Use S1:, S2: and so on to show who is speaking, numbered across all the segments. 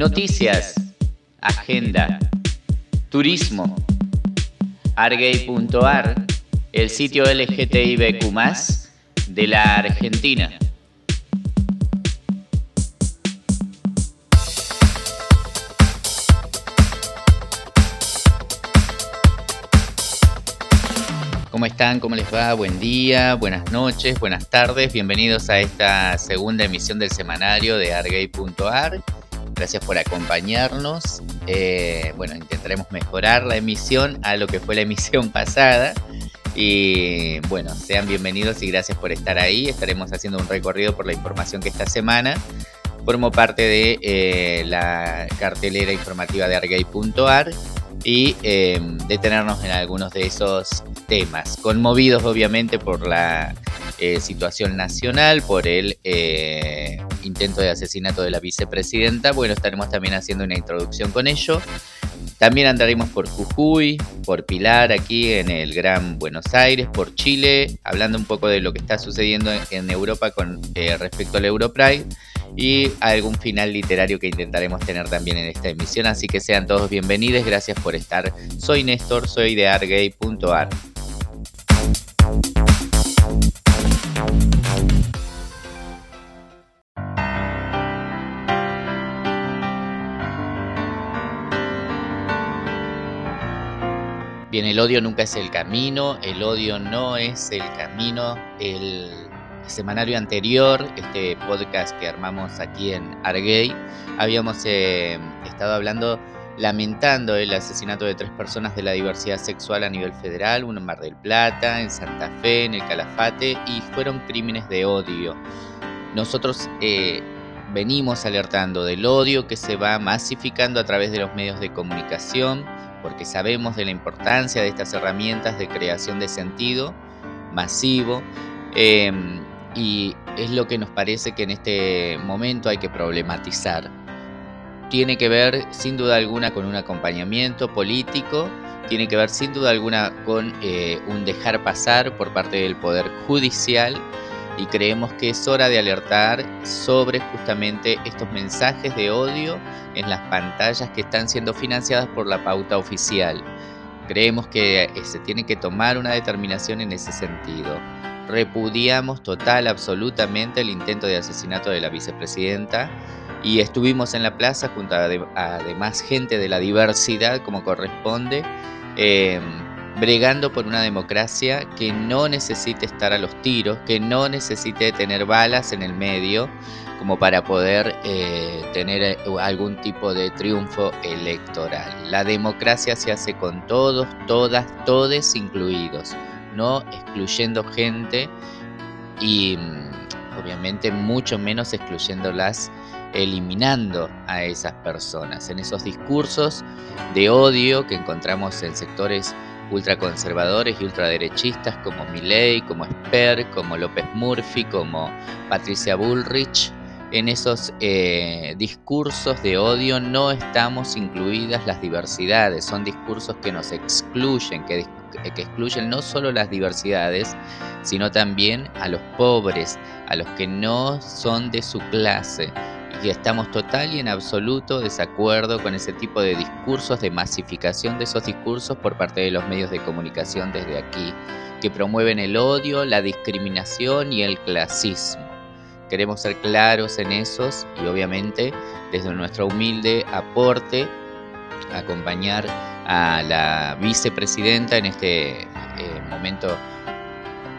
S1: Noticias, agenda, turismo, argay.ar, el sitio LGTBQ de la Argentina. ¿Cómo están? ¿Cómo les va? Buen día, buenas noches, buenas tardes. Bienvenidos a esta segunda emisión del semanario de argay.ar. Gracias por acompañarnos. Eh, bueno, intentaremos mejorar la emisión a lo que fue la emisión pasada. Y bueno, sean bienvenidos y gracias por estar ahí. Estaremos haciendo un recorrido por la información que esta semana formo parte de eh, la cartelera informativa de argay.ar y em, detenernos en algunos de esos temas, conmovidos obviamente por la eh, situación nacional, por el intento de asesinato de la vicepresidenta. Bueno, estaremos también haciendo una introducción con ello. También andaremos por Jujuy, por Pilar, aquí en el Gran Buenos Aires, por Chile, hablando un poco de lo que está sucediendo en Europa con eh, respecto al Europride y algún final literario que intentaremos tener también en esta emisión. Así que sean todos bienvenidos, gracias por estar. Soy Néstor, soy de argay.ar. Bien, el odio nunca es el camino, el odio no es el camino. El semanario anterior, este podcast que armamos aquí en Arguey, habíamos eh, estado hablando, lamentando el asesinato de tres personas de la diversidad sexual a nivel federal, uno en Mar del Plata, en Santa Fe, en el Calafate, y fueron crímenes de odio. Nosotros eh, venimos alertando del odio que se va masificando a través de los medios de comunicación, porque sabemos de la importancia de estas herramientas de creación de sentido masivo. Em, y es lo que nos parece que en este momento hay que problematizar. Tiene que ver sin duda alguna con un acompañamiento político, tiene que ver sin duda alguna con eh, un dejar pasar por parte del Poder Judicial y creemos que es hora de alertar sobre justamente estos mensajes de odio en las pantallas que están siendo financiadas por la pauta oficial. Creemos que eh, se tiene que tomar una determinación en ese sentido. Repudiamos total, absolutamente el intento de asesinato de la vicepresidenta y estuvimos en la plaza junto a, además gente de la diversidad como corresponde. Em, bregando por una democracia que no necesite estar a los tiros, que no necesite tener balas en el medio como para poder eh, tener eh, algún tipo de triunfo electoral. La democracia se hace con todos, todas, todes incluidos, no excluyendo gente y mm, obviamente mucho menos excluyéndolas eliminando a esas personas en esos discursos de odio que encontramos en sectores ultraconservadores y ultraderechistas como Milley, como Sper, como López Murphy, como Patricia Bullrich. En esos eh, discursos de odio no estamos incluidas las diversidades, son discursos que nos excluyen, que, que excluyen no solo las diversidades, sino también a los pobres, a los que no son de su clase, y estamos total y en absoluto desacuerdo con ese tipo de discursos, de masificación de esos discursos por parte de los medios de comunicación desde aquí, que promueven el odio, la discriminación y el clasismo. Queremos ser claros en esos y obviamente desde nuestro humilde aporte acompañar a la vicepresidenta en este eh, momento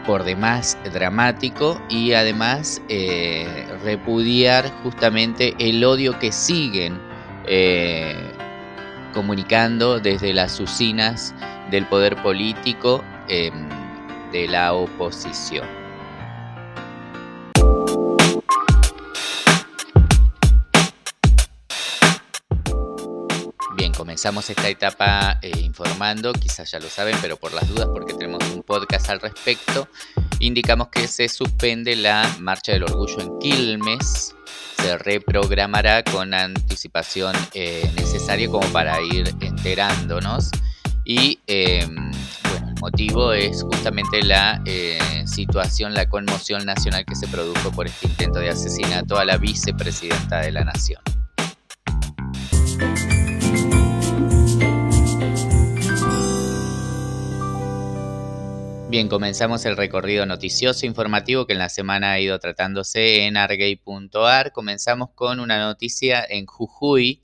S1: por demás dramático y además eh, repudiar justamente el odio que siguen eh, comunicando desde las usinas del poder político em, de la oposición. Comenzamos esta etapa eh, informando, quizás ya lo saben, pero por las dudas, porque tenemos un podcast al respecto, indicamos que se suspende la Marcha del Orgullo en Quilmes, se reprogramará con anticipación eh, necesaria como para ir enterándonos y em, bueno, el motivo es justamente la eh, situación, la conmoción nacional que se produjo por este intento de asesinato a la vicepresidenta de la nación. Bien, comenzamos el recorrido noticioso informativo que en la semana ha ido tratándose en argay.ar. Comenzamos con una noticia en Jujuy,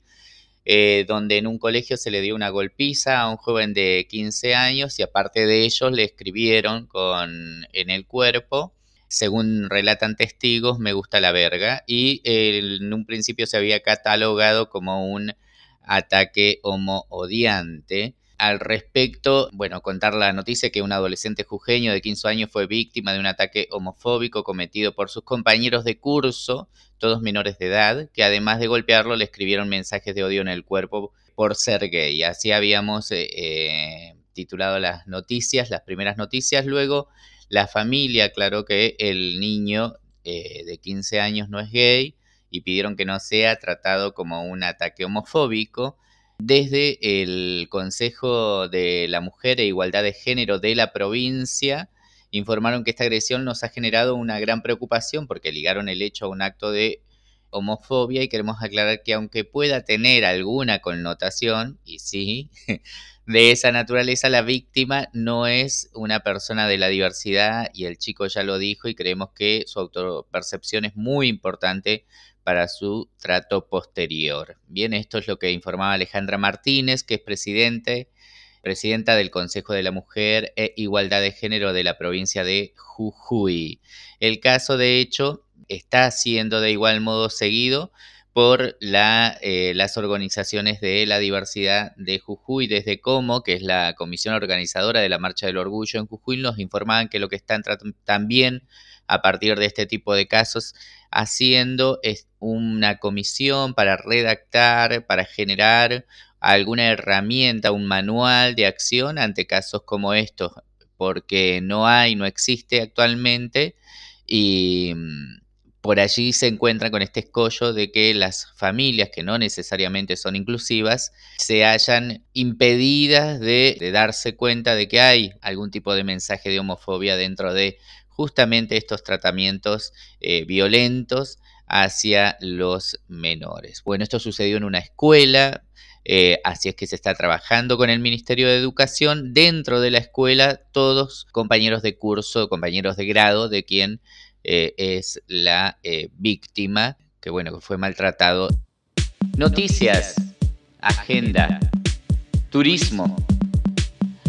S1: eh, donde en un colegio se le dio una golpiza a un joven de 15 años y aparte de ellos le escribieron con, en el cuerpo, según relatan testigos, me gusta la verga, y en un principio se había catalogado como un ataque homo-odiante al respecto, bueno, contar la noticia que un adolescente jujeño de 15 años fue víctima de un ataque homofóbico cometido por sus compañeros de curso, todos menores de edad, que además de golpearlo le escribieron mensajes de odio en el cuerpo por ser gay. Así habíamos eh, eh, titulado las noticias, las primeras noticias. Luego la familia aclaró que el niño eh, de 15 años no es gay y pidieron que no sea tratado como un ataque homofóbico. Desde el Consejo de la Mujer e Igualdad de Género de la provincia informaron que esta agresión nos ha generado una gran preocupación porque ligaron el hecho a un acto de homofobia y queremos aclarar que aunque pueda tener alguna connotación, y sí, de esa naturaleza, la víctima no es una persona de la diversidad y el chico ya lo dijo y creemos que su autopercepción es muy importante para su trato posterior. Bien, esto es lo que informaba Alejandra Martínez, que es presidente, presidenta del Consejo de la Mujer e Igualdad de Género de la provincia de Jujuy. El caso, de hecho, está siendo de igual modo seguido por la, eh, las organizaciones de la diversidad de Jujuy, desde Como, que es la comisión organizadora de la Marcha del Orgullo en Jujuy, nos informaban que lo que están también a partir de este tipo de casos haciendo una comisión para redactar, para generar alguna herramienta, un manual de acción ante casos como estos, porque no hay, no existe actualmente y mm, por allí se encuentran con este escollo de que las familias que no necesariamente son inclusivas se hayan impedidas de, de darse cuenta de que hay algún tipo de mensaje de homofobia dentro de justamente estos tratamientos eh, violentos hacia los menores. Bueno, esto sucedió en una escuela, eh, así es que se está trabajando con el Ministerio de Educación. Dentro de la escuela, todos compañeros de curso, compañeros de grado de quien eh, es la víctima, que bueno, que fue maltratado. Noticias, agenda, turismo,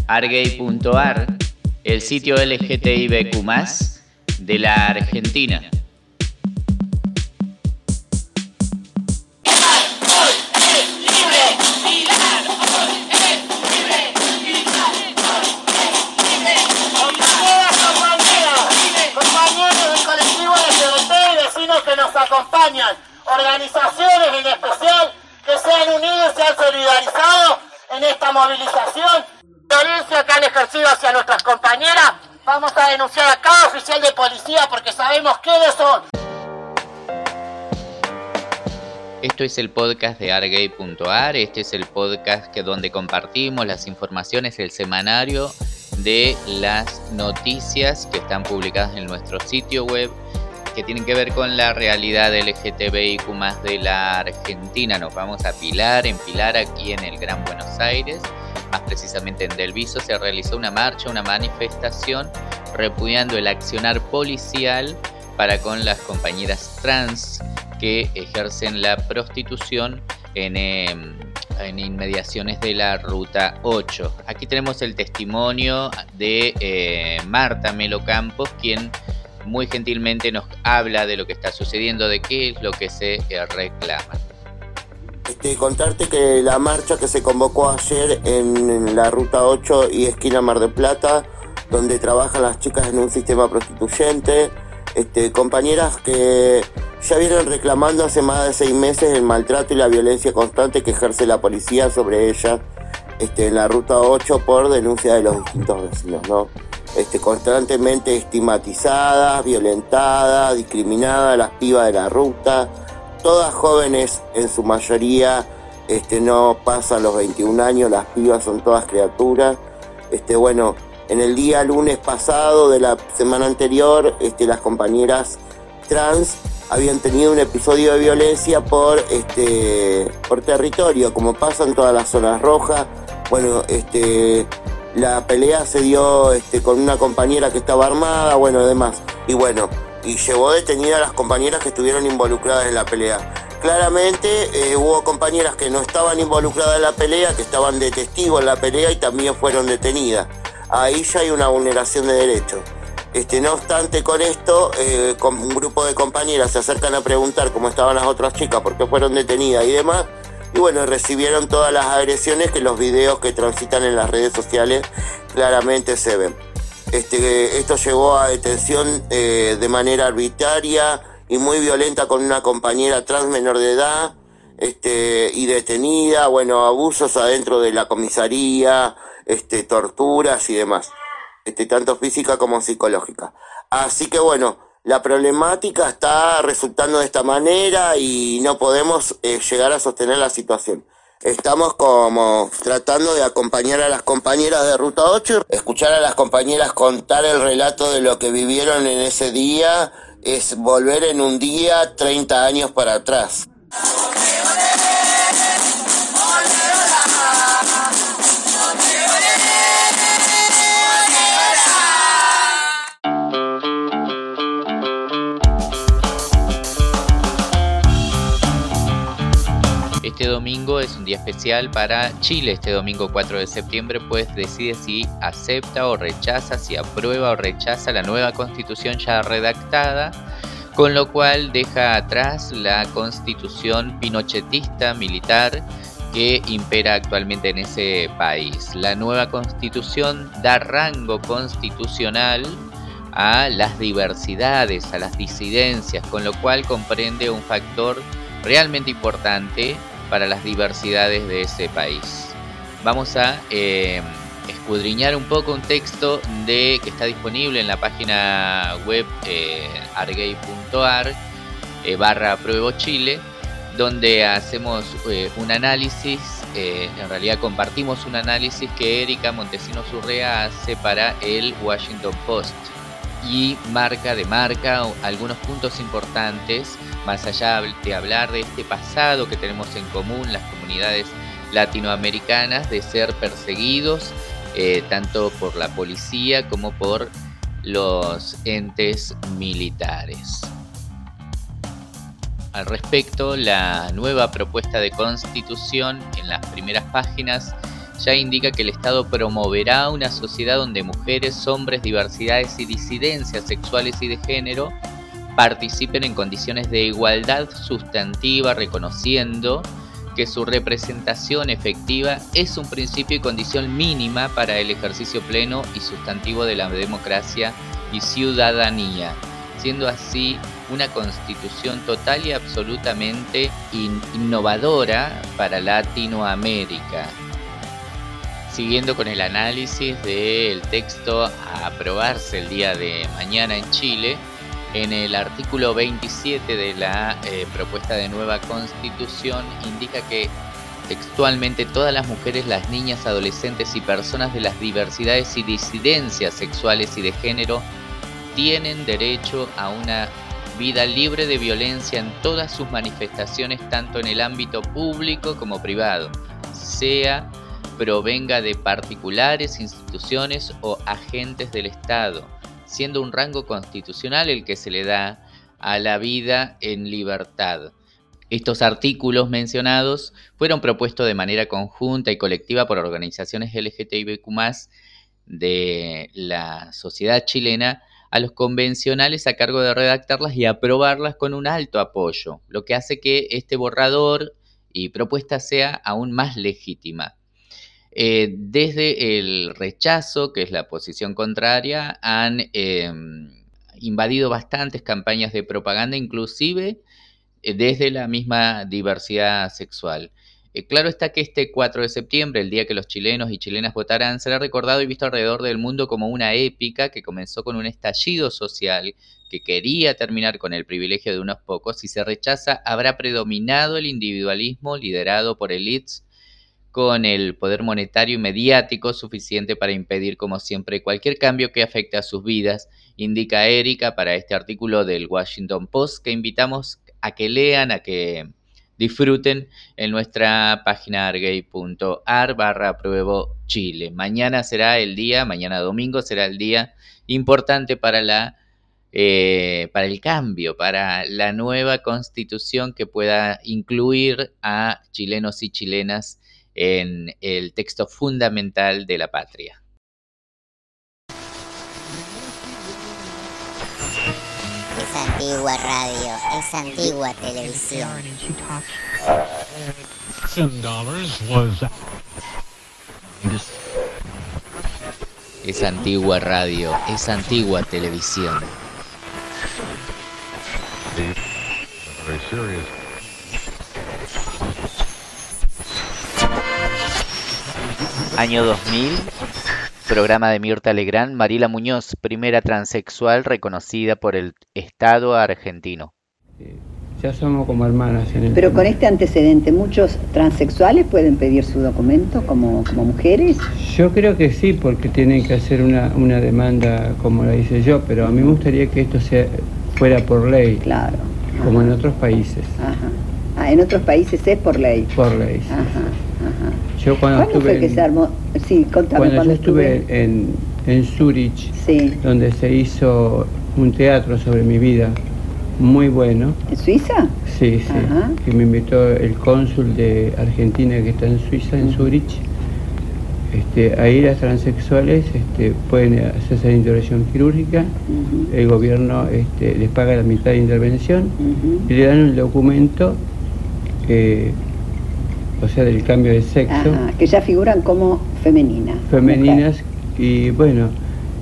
S1: argay.ar el sitio LGTBQ de la Argentina.
S2: acompañan, organizaciones en especial que se han unido y se han solidarizado en esta movilización violencia que han ejercido hacia nuestras compañeras, vamos a denunciar a cada oficial de policía porque sabemos quiénes son.
S1: Esto es el podcast de argay.ar, este es el podcast que donde compartimos las informaciones, el semanario de las noticias que están publicadas en nuestro sitio web que tienen que ver con la realidad LGTBIQ más de la Argentina. Nos vamos a Pilar, en Pilar, aquí en el Gran Buenos Aires más precisamente en Delviso, se realizó una marcha, una manifestación repudiando el accionar policial para con las compañeras trans que ejercen la prostitución en, em, inmediaciones de la Ruta 8. Aquí tenemos el testimonio de eh, Marta Melo Campos, quien muy gentilmente nos habla de lo que está sucediendo, de qué es lo que se eh, reclama.
S3: Este, contarte que la marcha que se convocó ayer en, la ruta 8 y esquina Mar de Plata, donde trabajan las chicas en un sistema prostituyente, este, compañeras que ya vienen reclamando hace más de seis meses el maltrato y la violencia constante que ejerce la policía sobre ellas este, en la ruta 8 por denuncia de los distintos vecinos, ¿no? Constantemente estigmatizadas, violentadas, discriminadas, las pibas de la ruta, todas jóvenes en su mayoría, este, no pasan los 21 años, las pibas son todas criaturas. Este, bueno, en el día lunes pasado de la semana anterior, este, las compañeras trans habían tenido un episodio de violencia por, este, por territorio, como pasa en todas las zonas rojas. Bueno, este, la pelea se dio este, con una compañera que estaba armada, bueno, demás. Y bueno, y llevó detenida a las compañeras que estuvieron involucradas en la pelea. Claramente eh, hubo compañeras que no estaban involucradas en la pelea, que estaban de testigo en la pelea y también fueron detenidas. Ahí ya hay una vulneración de derechos. Este, no obstante, con esto, eh, un grupo de compañeras se acercan a preguntar cómo estaban las otras chicas, por qué fueron detenidas y demás. Y bueno, recibieron todas las agresiones que los videos que transitan en las redes sociales claramente se ven. Este, esto llevó a detención eh, de manera arbitraria y muy violenta con una compañera trans menor de edad este, y detenida, bueno, abusos adentro de la comisaría, este, torturas y demás, este, tanto física como psicológica. Así que bueno, la problemática está resultando de esta manera y no podemos eh, llegar a sostener la situación. Estamos como tratando de acompañar a las compañeras de Ruta 8, escuchar a las compañeras contar el relato de lo que vivieron en ese día, es volver en un día 30 años para atrás.
S1: Este domingo es un día especial para Chile, este domingo 4 de septiembre, pues decide si acepta o rechaza, si aprueba o rechaza la nueva constitución ya redactada, con lo cual deja atrás la constitución pinochetista militar que impera actualmente en ese país. La nueva constitución da rango constitucional a las diversidades, a las disidencias, con lo cual comprende un factor realmente importante para las diversidades de ese país. Vamos a eh, escudriñar un poco un texto de que está disponible en la página web eh, argay.ar eh, barra Pruebo Chile, donde hacemos eh, un análisis, en realidad compartimos un análisis que Erika Montesino Surrea hace para el Washington Post y marca de marca algunos puntos importantes, más allá de hablar de este pasado que tenemos en común las comunidades latinoamericanas, de ser perseguidos eh, tanto por la policía como por los entes militares. Al respecto, la nueva propuesta de constitución en las primeras páginas ya indica que el Estado promoverá una sociedad donde mujeres, hombres, diversidades y disidencias sexuales y de género participen en condiciones de igualdad sustantiva, reconociendo que su representación efectiva es un principio y condición mínima para el ejercicio pleno y sustantivo de la democracia y ciudadanía, siendo así una constitución total y absolutamente innovadora para Latinoamérica. Siguiendo con el análisis del texto a aprobarse el día de mañana en Chile, en el artículo 27 de la eh, propuesta de nueva constitución indica que textualmente todas las mujeres, las niñas, adolescentes y personas de las diversidades y disidencias sexuales y de género tienen derecho a una vida libre de violencia en todas sus manifestaciones, tanto en el ámbito público como privado, sea provenga de particulares, instituciones o agentes del Estado, siendo un rango constitucional el que se le da a la vida en libertad. Estos artículos mencionados fueron propuestos de manera conjunta y colectiva por organizaciones LGTBIQ de la sociedad chilena a los convencionales a cargo de redactarlas y aprobarlas con un alto apoyo, lo que hace que este borrador y propuesta sea aún más legítima. Eh, desde el rechazo, que es la posición contraria, han em, invadido bastantes campañas de propaganda, inclusive eh, desde la misma diversidad sexual. Eh, claro está que este 4 de septiembre, el día que los chilenos y chilenas votarán, será recordado y visto alrededor del mundo como una épica que comenzó con un estallido social que quería terminar con el privilegio de unos pocos. Si se rechaza, habrá predominado el individualismo liderado por elites con el poder monetario y mediático suficiente para impedir, como siempre, cualquier cambio que afecte a sus vidas, indica Erika para este artículo del Washington Post que invitamos a que lean, a que disfruten en nuestra página argay.ar barra pruebo Chile. Mañana será el día, mañana domingo será el día importante para la eh, para el cambio, para la nueva constitución que pueda incluir a chilenos y chilenas en el texto fundamental de la patria.
S4: Es antigua radio, es antigua televisión.
S1: Es antigua radio, es antigua televisión. Año 2000, programa de Mirta Legrand, Marila Muñoz, primera transexual reconocida por el Estado argentino.
S5: Ya somos como hermanas en el
S6: Pero con este antecedente, ¿muchos transexuales pueden pedir su documento como, como mujeres?
S5: Yo creo que sí, porque tienen que hacer una, una demanda como la hice yo, pero a mí me gustaría que esto sea, fuera por ley,
S6: Claro.
S5: como en otros países,
S6: Ajá. Ah, en otros países es por ley.
S5: por ley.
S6: Ajá, ajá.
S5: Yo cuando,
S6: ¿Cuándo
S5: estuve
S6: fue que se armó? Sí, contame
S5: cuando
S6: cuando
S5: yo estuve en, en Zurich,
S6: Sí.
S5: donde se hizo un teatro sobre mi vida, muy bueno,
S6: ¿En Suiza?
S5: sí, sí,
S6: Ajá.
S5: que me invitó el cónsul de Argentina que está en Suiza, en Zurich. Este, ahí las transexuales este, pueden hacerse la intervención quirúrgica, el gobierno este, les paga la mitad de intervención y le dan un documento, eh, o sea, del cambio de sexo,
S6: Ajá, que ya figuran como femeninas.
S5: femeninas, y bueno,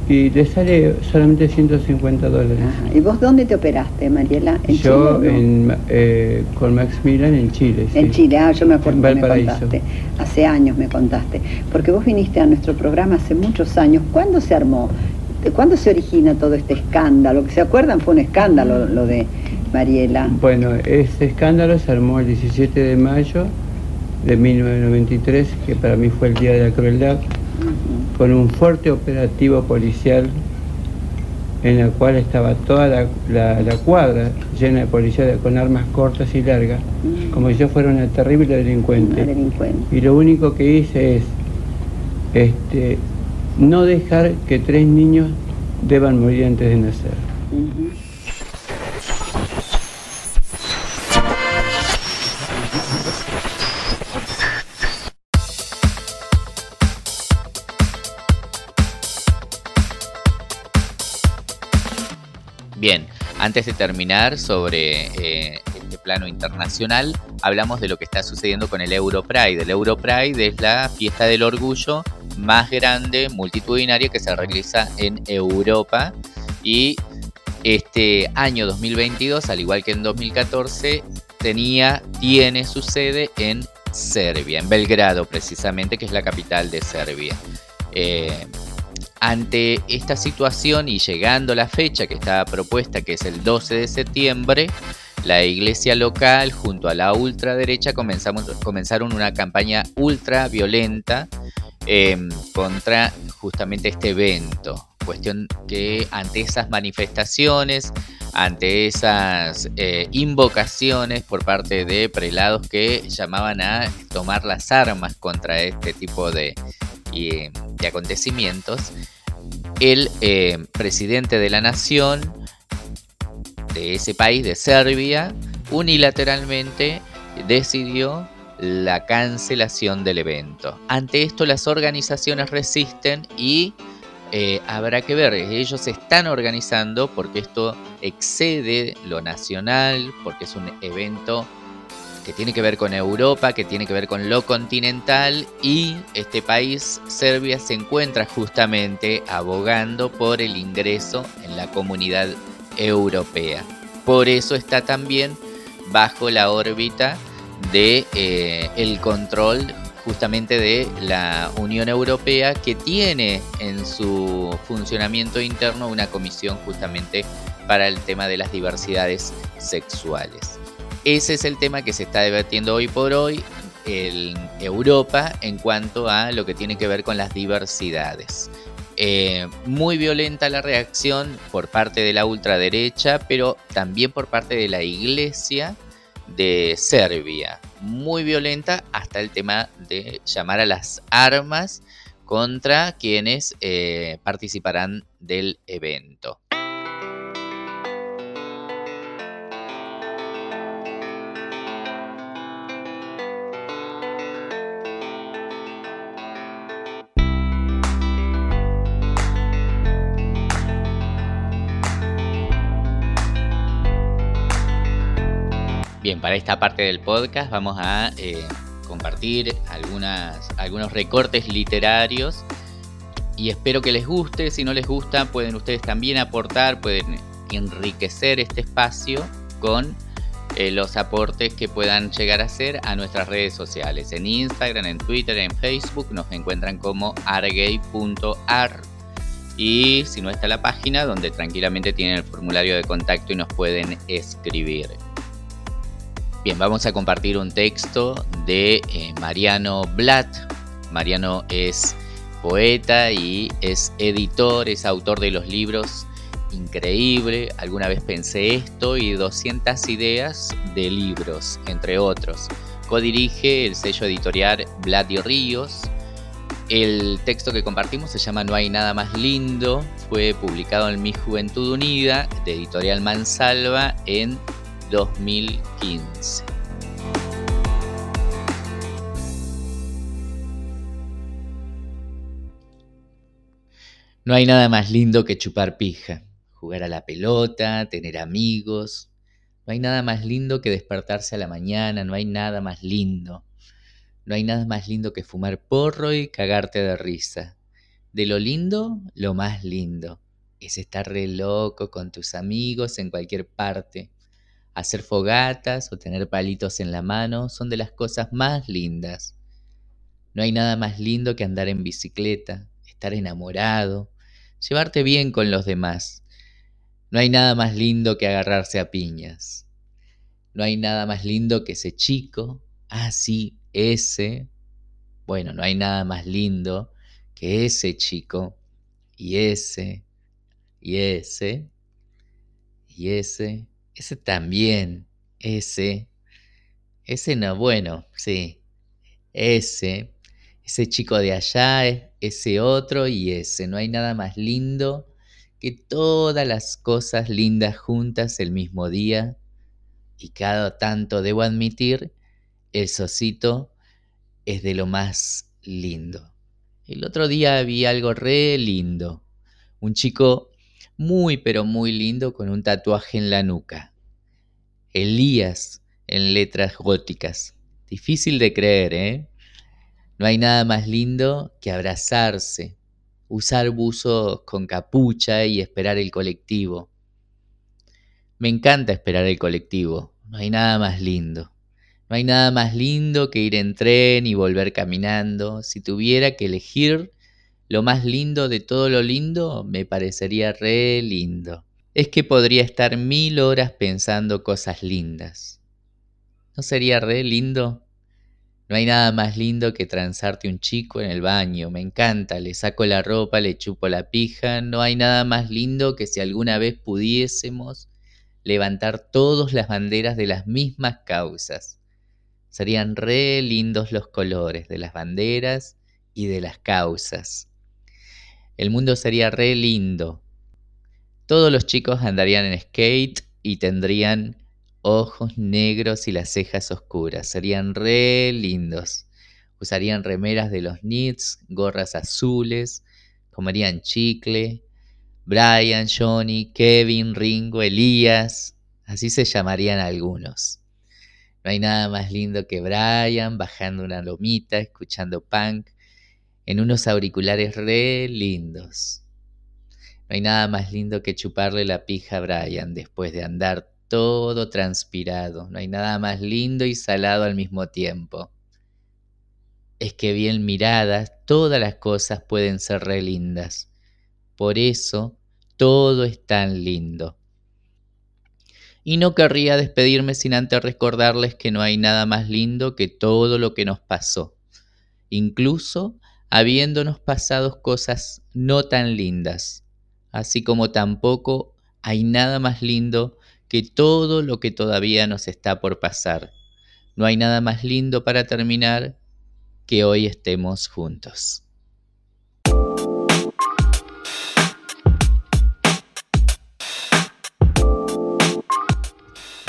S5: y le sale solamente 150 dólares.
S6: Ajá. ¿Y vos dónde te operaste, Mariela? ¿En
S5: Yo
S6: Chile? no?
S5: en, eh, con Max Milan en Chile.
S6: En
S5: sí.
S6: Chile, ah, yo me acuerdo que me contaste. Hace años me contaste. Porque vos viniste a nuestro programa hace muchos años. ¿Cuándo se armó? ¿De ¿Cuándo se origina todo este escándalo? Que se acuerdan fue un escándalo lo de Mariela.
S5: Bueno, ese escándalo se armó el 17 de mayo de 1993, que para mí fue el Día de la Crueldad, con un fuerte operativo policial en la cual estaba toda la, la- la cuadra llena de policías con armas cortas y largas, como si yo fuera una terrible
S6: Una
S5: delincuente. Y lo único que hice es este, no dejar que tres niños deban morir antes de nacer.
S1: Antes de terminar sobre eh, este plano internacional, hablamos de lo que está sucediendo con el Europride. El Europride es la fiesta del orgullo más grande, multitudinaria, que se realiza en Europa. Y este año 2022, al igual que en 2014, tenía, tiene su sede en Serbia, en Belgrado precisamente, que es la capital de Serbia. Eh, ante esta situación y llegando la fecha que estaba propuesta, que es el 12 de septiembre, la iglesia local junto a la ultraderecha comenzamos, comenzaron una campaña ultra violenta eh, contra justamente este evento. Cuestión que ante esas manifestaciones, ante esas eh, invocaciones por parte de prelados que llamaban a tomar las armas contra este tipo de, y, acontecimientos, el eh, presidente de la nación de ese país, de Serbia, unilateralmente decidió la cancelación del evento. Ante esto las organizaciones resisten y eh, habrá que ver, ellos están organizando porque esto excede lo nacional, porque es un evento que tiene que ver con Europa, que tiene que ver con lo continental y este país, Serbia, se encuentra justamente abogando por el ingreso en la comunidad europea. Por eso está también bajo la órbita de eh, el control justamente de la Unión Europea que tiene en su funcionamiento interno una comisión justamente para el tema de las diversidades sexuales. Ese es el tema que se está debatiendo hoy por hoy en Europa en cuanto a lo que tiene que ver con las diversidades. Eh, muy violenta la reacción por parte de la ultraderecha, pero también por parte de la iglesia de Serbia, muy violenta hasta el tema de llamar a las armas contra quienes eh, participarán del evento. Bien, para esta parte del podcast vamos a eh, compartir algunos recortes literarios y espero que les guste. Si no les gusta, pueden ustedes también aportar, pueden enriquecer este espacio con eh, los aportes que puedan llegar a hacer a nuestras redes sociales. En Instagram, en Twitter, en Facebook nos encuentran como argay.ar. Y si no está la página, donde tranquilamente tienen el formulario de contacto y nos pueden escribir. Vamos a compartir un texto de eh, Mariano Blatt. Mariano es poeta y es editor, es autor de los libros Increíble, alguna vez pensé esto y 200 ideas de libros, entre otros. Codirige el sello editorial Blatt y Ríos. El texto que compartimos se llama No hay nada más lindo. Fue publicado en Mi Juventud Unida, de editorial Mansalva, en 2015. No hay nada más lindo que chupar pija, jugar a la pelota, tener amigos. No hay nada más lindo que despertarse a la mañana, no hay nada más lindo. No hay nada más lindo que fumar porro y cagarte de risa. De lo lindo, lo más lindo. Es estar re loco con tus amigos en cualquier parte Hacer fogatas o tener palitos en la mano son de las cosas más lindas. No hay nada más lindo que andar en bicicleta, estar enamorado, llevarte bien con los demás. No hay nada más lindo que agarrarse a piñas. No hay nada más lindo que ese chico. Ah, ese. Bueno, no hay nada más lindo que ese chico. Y ese. Y ese. Y ese. Ese también. Ese. Ese no, bueno, sí. Ese. Ese chico de allá, ese otro y ese. No hay nada más lindo que todas las cosas lindas juntas el mismo día. Y cada tanto debo admitir, el socito es de lo más lindo. El otro día vi algo re lindo. Un chico muy pero muy lindo con un tatuaje en la nuca. Elías en letras góticas. Difícil de creer, ¿eh? No hay nada más lindo que abrazarse, usar buzos con capucha y esperar el colectivo. Me encanta esperar el colectivo, no hay nada más lindo. No hay nada más lindo que ir en tren y volver caminando. Si tuviera que elegir lo más lindo de todo lo lindo, me parecería re lindo. Es que podría estar mil horas pensando cosas lindas. ¿No sería re lindo? No hay nada más lindo que transarte un chico en el baño. Me encanta, le saco la ropa, le chupo la pija. No hay nada más lindo que si alguna vez pudiésemos levantar todas las banderas de las mismas causas. Serían re lindos los colores de las banderas y de las causas. El mundo sería re lindo. Todos los chicos andarían en skate y tendrían ojos negros y las cejas oscuras. Serían re lindos. Usarían remeras de los Knicks, gorras azules, comerían chicle. Brian, Johnny, Kevin, Ringo, Elías, así se llamarían algunos. No hay nada más lindo que Brian bajando una lomita, escuchando punk, en unos auriculares re lindos. No hay nada más lindo que chuparle la pija a Brian después de andar todo transpirado. No hay nada más lindo y salado al mismo tiempo. Es que bien miradas, todas las cosas pueden ser re lindas. Por eso, todo es tan lindo. Y no querría despedirme sin antes recordarles que no hay nada más lindo que todo lo que nos pasó. Incluso habiéndonos pasado cosas no tan lindas, así como tampoco hay nada más lindo que todo lo que todavía nos está por pasar. No hay nada más lindo para terminar que hoy estemos juntos.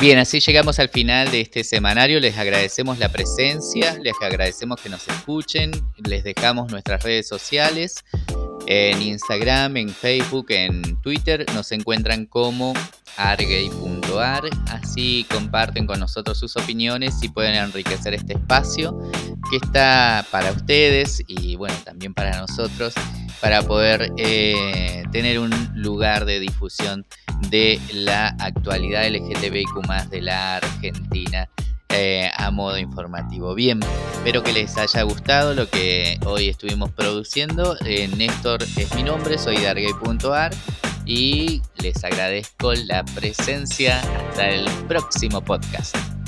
S1: Bien, así llegamos al final de este semanario. Les agradecemos la presencia, les agradecemos que nos escuchen, les dejamos nuestras redes sociales. En Instagram, en Facebook, en Twitter nos encuentran como argay.ar. Así comparten con nosotros sus opiniones y pueden enriquecer este espacio que está para ustedes y bueno, también para nosotros para poder eh, tener un lugar de difusión de la actualidad LGTBIQ de la Argentina. Eh, a modo informativo. Bien, espero que les haya gustado lo que hoy estuvimos produciendo. Eh, Néstor es mi nombre, soy dargay.ar y les agradezco la presencia. Hasta el próximo podcast.